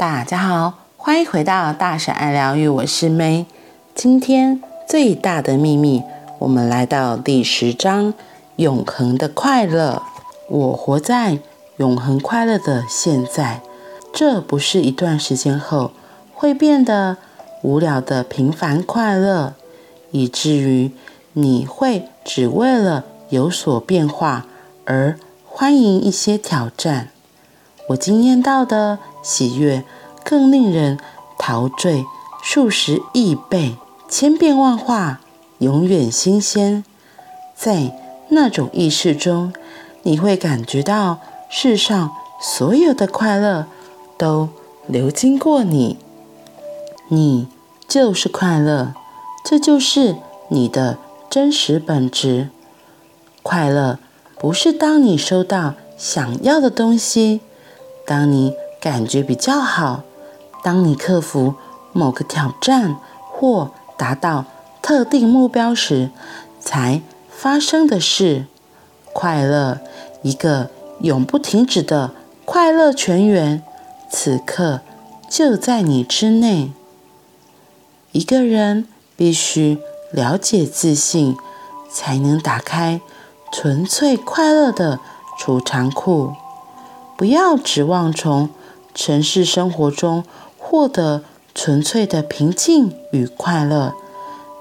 大家好，欢迎回到大婶爱疗愈，我是 May。今天最大的秘密，我们来到第十章：永恒的快乐。我活在永恒快乐的现在，这不是一段时间后会变得无聊的平凡快乐，以至于你会只为了有所变化而欢迎一些挑战。我经验到的喜悦更令人陶醉，数十亿倍，千变万化，永远新鲜。在那种意识中，你会感觉到世上所有的快乐都流经过你，你就是快乐，这就是你的真实本质。快乐不是当你收到想要的东西。当你感觉比较好，当你克服某个挑战或达到特定目标时，才发生的事。快乐，一个永不停止的快乐泉源，此刻就在你之内。一个人必须了解自信，才能打开纯粹快乐的储藏库。不要指望从城市生活中获得纯粹的平静与快乐。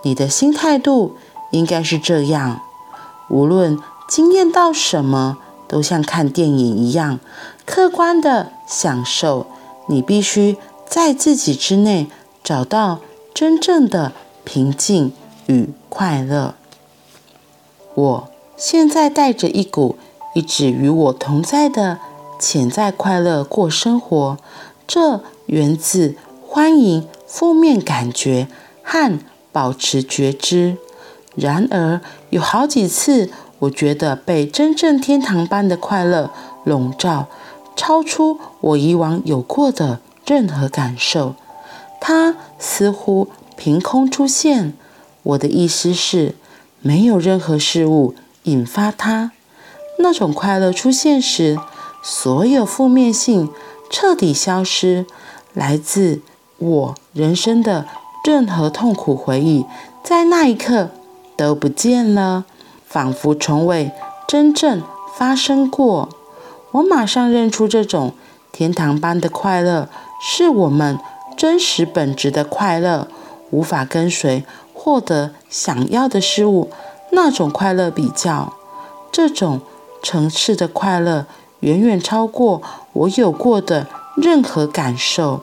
你的心态度应该是这样：无论经验到什么，都像看电影一样，客观的享受。你必须在自己之内找到真正的平静与快乐。我现在带着一股一直与我同在的。潜在快乐过生活，这源自欢迎负面感觉和保持觉知。然而，有好几次，我觉得被真正天堂般的快乐笼罩，超出我以往有过的任何感受。它似乎凭空出现。我的意思是，没有任何事物引发它。那种快乐出现时，所有负面性彻底消失，来自我人生的任何痛苦回忆，在那一刻都不见了，仿佛从未真正发生过。我马上认出这种天堂般的快乐，是我们真实本质的快乐，无法跟随获得想要的事物那种快乐比较，这种层次的快乐。远远超过我有过的任何感受。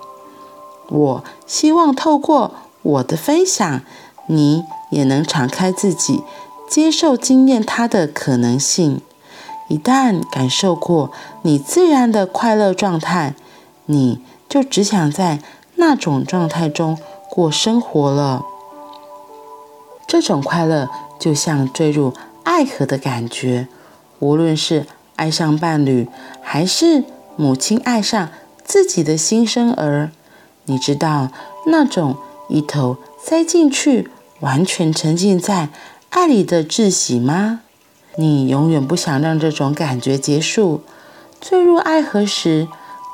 我希望透过我的分享，你也能敞开自己，接受经验它的可能性。一旦感受过你自然的快乐状态，你就只想在那种状态中过生活了。这种快乐就像坠入爱河的感觉，无论是。爱上伴侣，还是母亲爱上自己的新生儿？你知道那种一头栽进去，完全沉浸在爱里的窒息吗？你永远不想让这种感觉结束。坠入爱河时，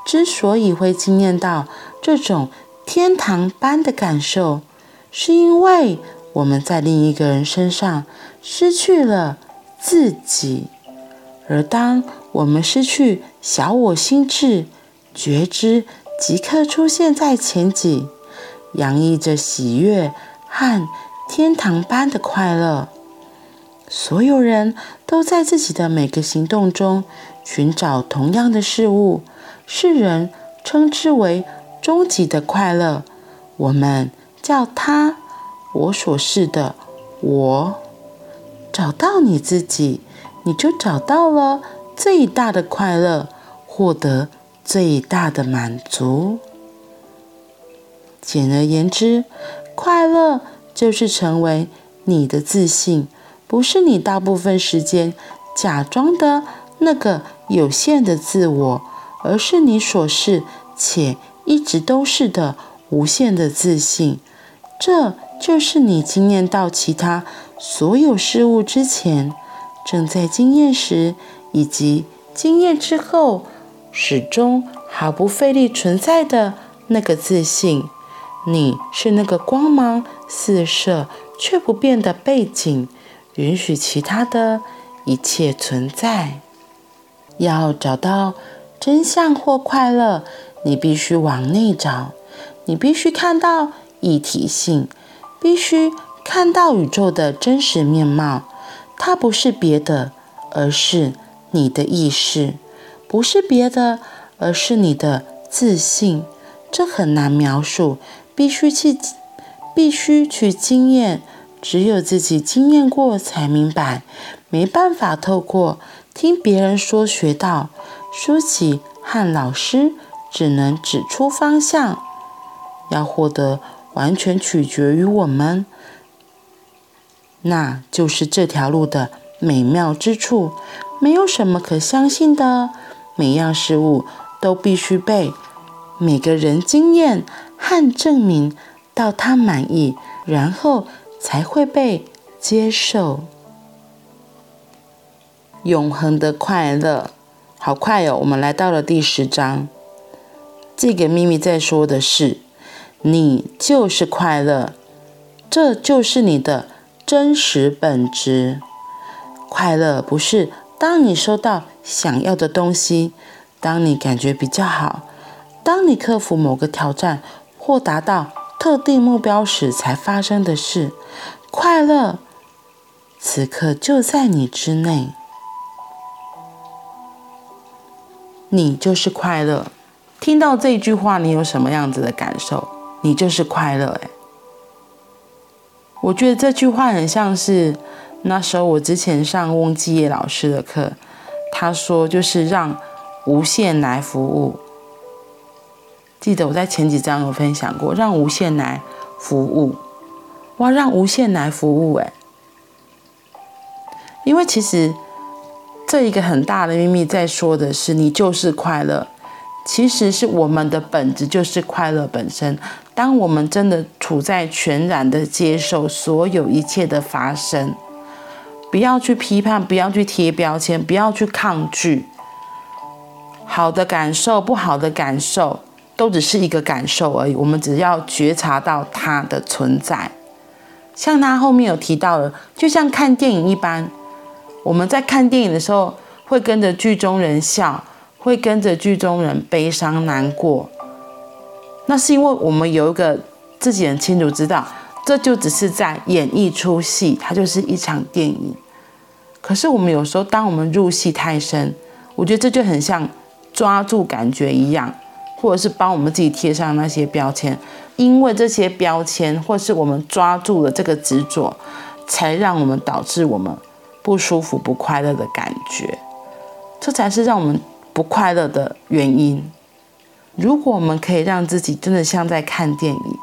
之所以会惊艳到这种天堂般的感受，是因为我们在另一个人身上失去了自己。而当我们失去小我心智，觉知即刻出现在前景，洋溢着喜悦和天堂般的快乐。所有人都在自己的每个行动中寻找同样的事物，世人称之为终极的快乐。我们叫它“我所示的我”。找到你自己。你就找到了最大的快乐，获得最大的满足。简而言之，快乐就是成为你的自信，不是你大部分时间假装的那个有限的自我，而是你所是且一直都是的无限的自信。这就是你经验到其他所有事物之前。正在经验时，以及经验之后，始终毫不费力存在的那个自信。你是那个光芒四射却不变的背景，允许其他的一切存在。要找到真相或快乐，你必须往内找，你必须看到一体性，必须看到宇宙的真实面貌。它不是别的，而是你的意识；不是别的，而是你的自信。这很难描述。必须去，必须去经验，只有自己经验过才明白，没办法透过听别人说学到。书籍和老师只能指出方向，要获得完全取决于我们，那就是这条路的美妙之处。没有什么可相信的，每样事物都必须被每个人经验。和证明到他满意，然后才会被接受。永恒的快乐，好快哦！我们来到了第十章。这个秘密在说的是，你就是快乐，这就是你的真实本质。快乐不是当你收到想要的东西，当你感觉比较好，当你克服某个挑战。或达到特定目标时才发生的事，快乐此刻就在你之内，你就是快乐。听到这句话，你有什么样子的感受？你就是快乐。哎，我觉得这句话很像是那时候我之前上翁基业老师的课，他说就是让无限来服务。记得我在前几章有分享过，让无限来服务，哇，让无限来服务，哎，因为其实这一个很大的秘密在说的是，你就是快乐，其实是我们的本质就是快乐本身。当我们真的处在全然的接受所有一切的发生，不要去批判，不要去贴标签，不要去抗拒，好的感受，不好的感受。都只是一个感受而已，我们只要觉察到它的存在。像他后面有提到的，就像看电影一般，我们在看电影的时候，会跟着剧中人笑，会跟着剧中人悲伤难过。那是因为我们有一个自己很清楚知道，这就只是在演一出戏，它就是一场电影。可是我们有时候，当我们入戏太深，我觉得这就很像抓住感觉一样。或者是帮我们自己贴上那些标签，因为这些标签，或是我们抓住了这个执着，才让我们导致我们不舒服、不快乐的感觉，这才是让我们不快乐的原因。如果我们可以让自己真的像在看电影，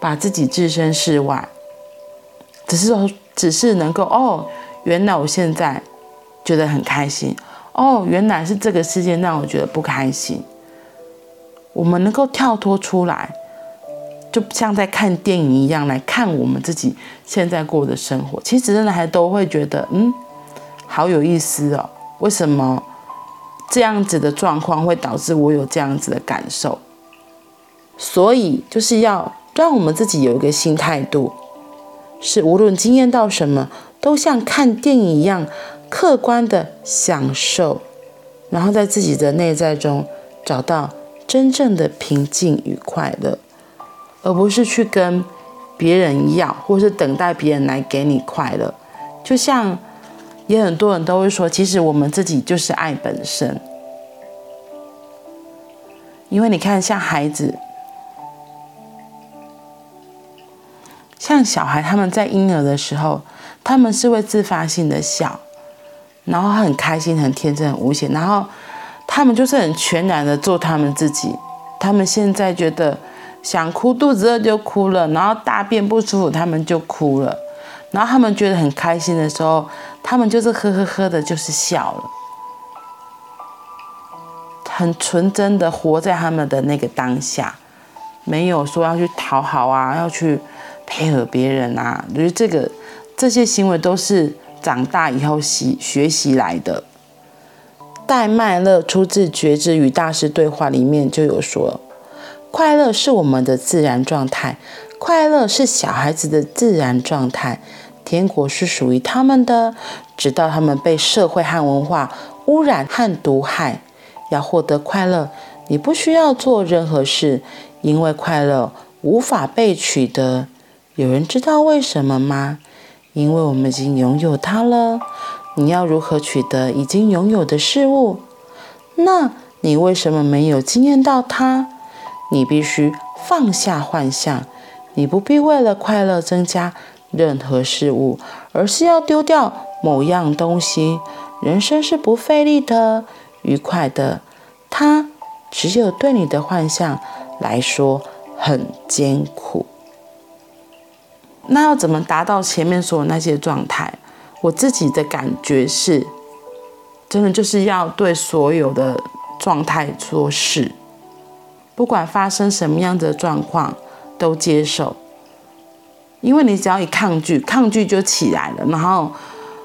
把自己置身事外，只是，只是能够哦，原来我现在觉得很开心，哦，原来是这个事件让我觉得不开心。我们能够跳脱出来，就像在看电影一样来看我们自己现在过的生活。其实真的还都会觉得，嗯，好有意思哦。为什么这样子的状况会导致我有这样子的感受？所以就是要让我们自己有一个新态度，是无论经验到什么，都像看电影一样客观的享受，然后在自己的内在中找到。真正的平静与快乐，而不是去跟别人要，或是等待别人来给你快乐。就像也很多人都会说，其实我们自己就是爱本身。因为你看，像孩子，像小孩，他们在婴儿的时候，他们是会自发性的笑，然后很开心、很天真、很无邪，然后。他们就是很全然的做他们自己。他们现在觉得想哭，肚子饿就哭了，然后大便不舒服，他们就哭了。然后他们觉得很开心的时候，他们就是呵呵呵的，就是笑了，很纯真的活在他们的那个当下，没有说要去讨好啊，要去配合别人啊。我觉得这个这些行为都是长大以后习学习来的。戴麦勒出自《觉知与大师对话》里面就有说，快乐是我们的自然状态，快乐是小孩子的自然状态。天国是属于他们的，直到他们被社会和文化污染和毒害。要获得快乐，你不需要做任何事，因为快乐无法被取得。有人知道为什么吗？因为我们已经拥有它了。你要如何取得已经拥有的事物？那你为什么没有经验到它？你必须放下幻想。你不必为了快乐增加任何事物，而是要丢掉某样东西。人生是不费力的。愉快的，它只有对你的幻象来说很艰苦。那要怎么达到前面说的那些状态？我自己的感觉是，真的就是要对所有的状态做事，不管发生什么样的状况都接受。因为你只要一抗拒，抗拒就起来了，然后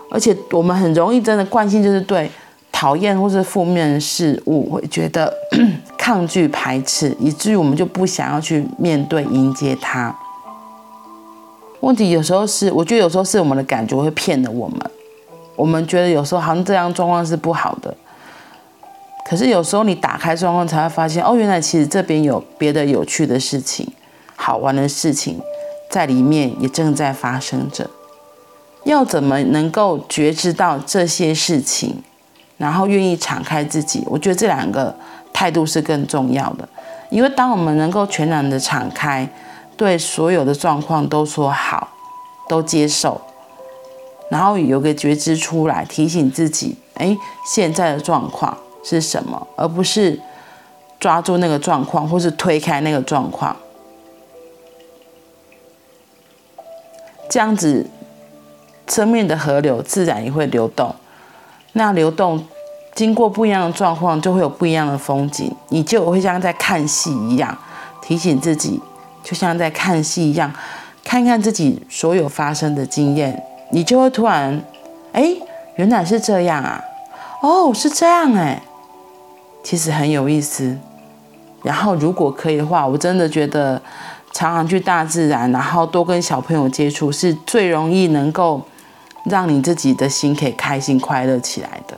而且我们很容易真的惯性就是对。讨厌或是负面的事物，会觉得 抗拒、排斥，以至于我们就不想要去面对、迎接它。问题有时候是，我觉得有时候是我们的感觉会骗了我们。我们觉得有时候好像这样状况是不好的，可是有时候你打开状况才会发现，哦，原来其实这边有别的有趣的事情、好玩的事情在里面也正在发生着。要怎么能够觉知到这些事情？然后愿意敞开自己，我觉得这两个态度是更重要的。因为当我们能够全然的敞开，对所有的状况都说好，都接受，然后有个觉知出来，提醒自己，哎，现在的状况是什么，而不是抓住那个状况，或是推开那个状况。这样子，生命的河流自然也会流动。那流动，经过不一样的状况，就会有不一样的风景。你就会像在看戏一样，提醒自己，就像在看戏一样，看看自己所有发生的经验，你就会突然，哎，原来是这样啊，哦，是这样哎，其实很有意思。然后如果可以的话，我真的觉得常常去大自然，然后多跟小朋友接触，是最容易能够。让你自己的心可以开心快乐起来的。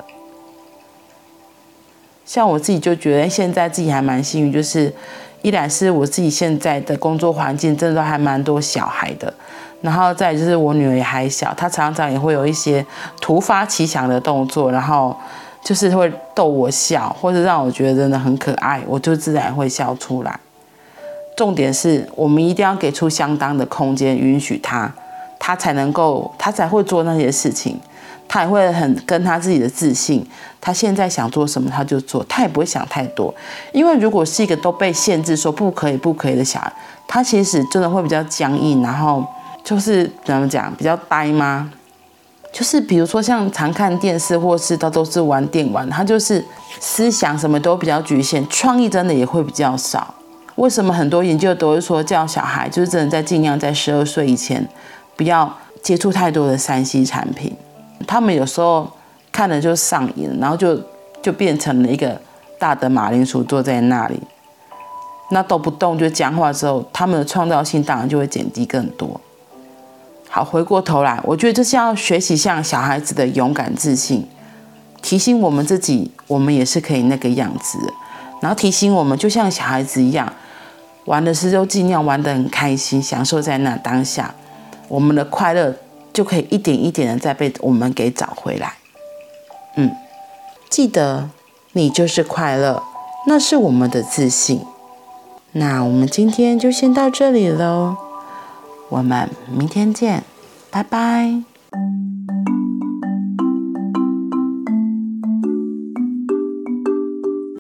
像我自己就觉得现在自己还蛮幸运，就是一来是我自己现在的工作环境真的还蛮多小孩的，然后再就是我女儿也还小，她常常也会有一些突发奇想的动作，然后就是会逗我笑，或者让我觉得真的很可爱，我就自然会笑出来。重点是我们一定要给出相当的空间，允许他。他才能够，他才会做那些事情，他也会很跟他自己的自信。他现在想做什么，他就做，他也不会想太多。因为如果是一个都被限制说不可以、不可以的小孩，他其实真的会比较僵硬，然后就是怎么讲，比较呆吗？就是比如说像常看电视，或是他都是玩电玩，他就是思想什么都比较局限，创意真的也会比较少。为什么很多研究都会说叫小孩就是真的在尽量在十二岁以前。不要接触太多的三 C 产品，他们有时候看了就上瘾，然后就就变成了一个大的马铃薯坐在那里，那动不动就讲话之后，他们的创造性当然就会减低更多。好，回过头来，我觉得这是要学习像小孩子的勇敢自信，提醒我们自己，我们也是可以那个样子，然后提醒我们，就像小孩子一样，玩的时候尽量玩得很开心，享受在那当下。我们的快乐就可以一点一点的再被我们给找回来。嗯，记得你就是快乐，那是我们的自信。那我们今天就先到这里喽，我们明天见，拜拜。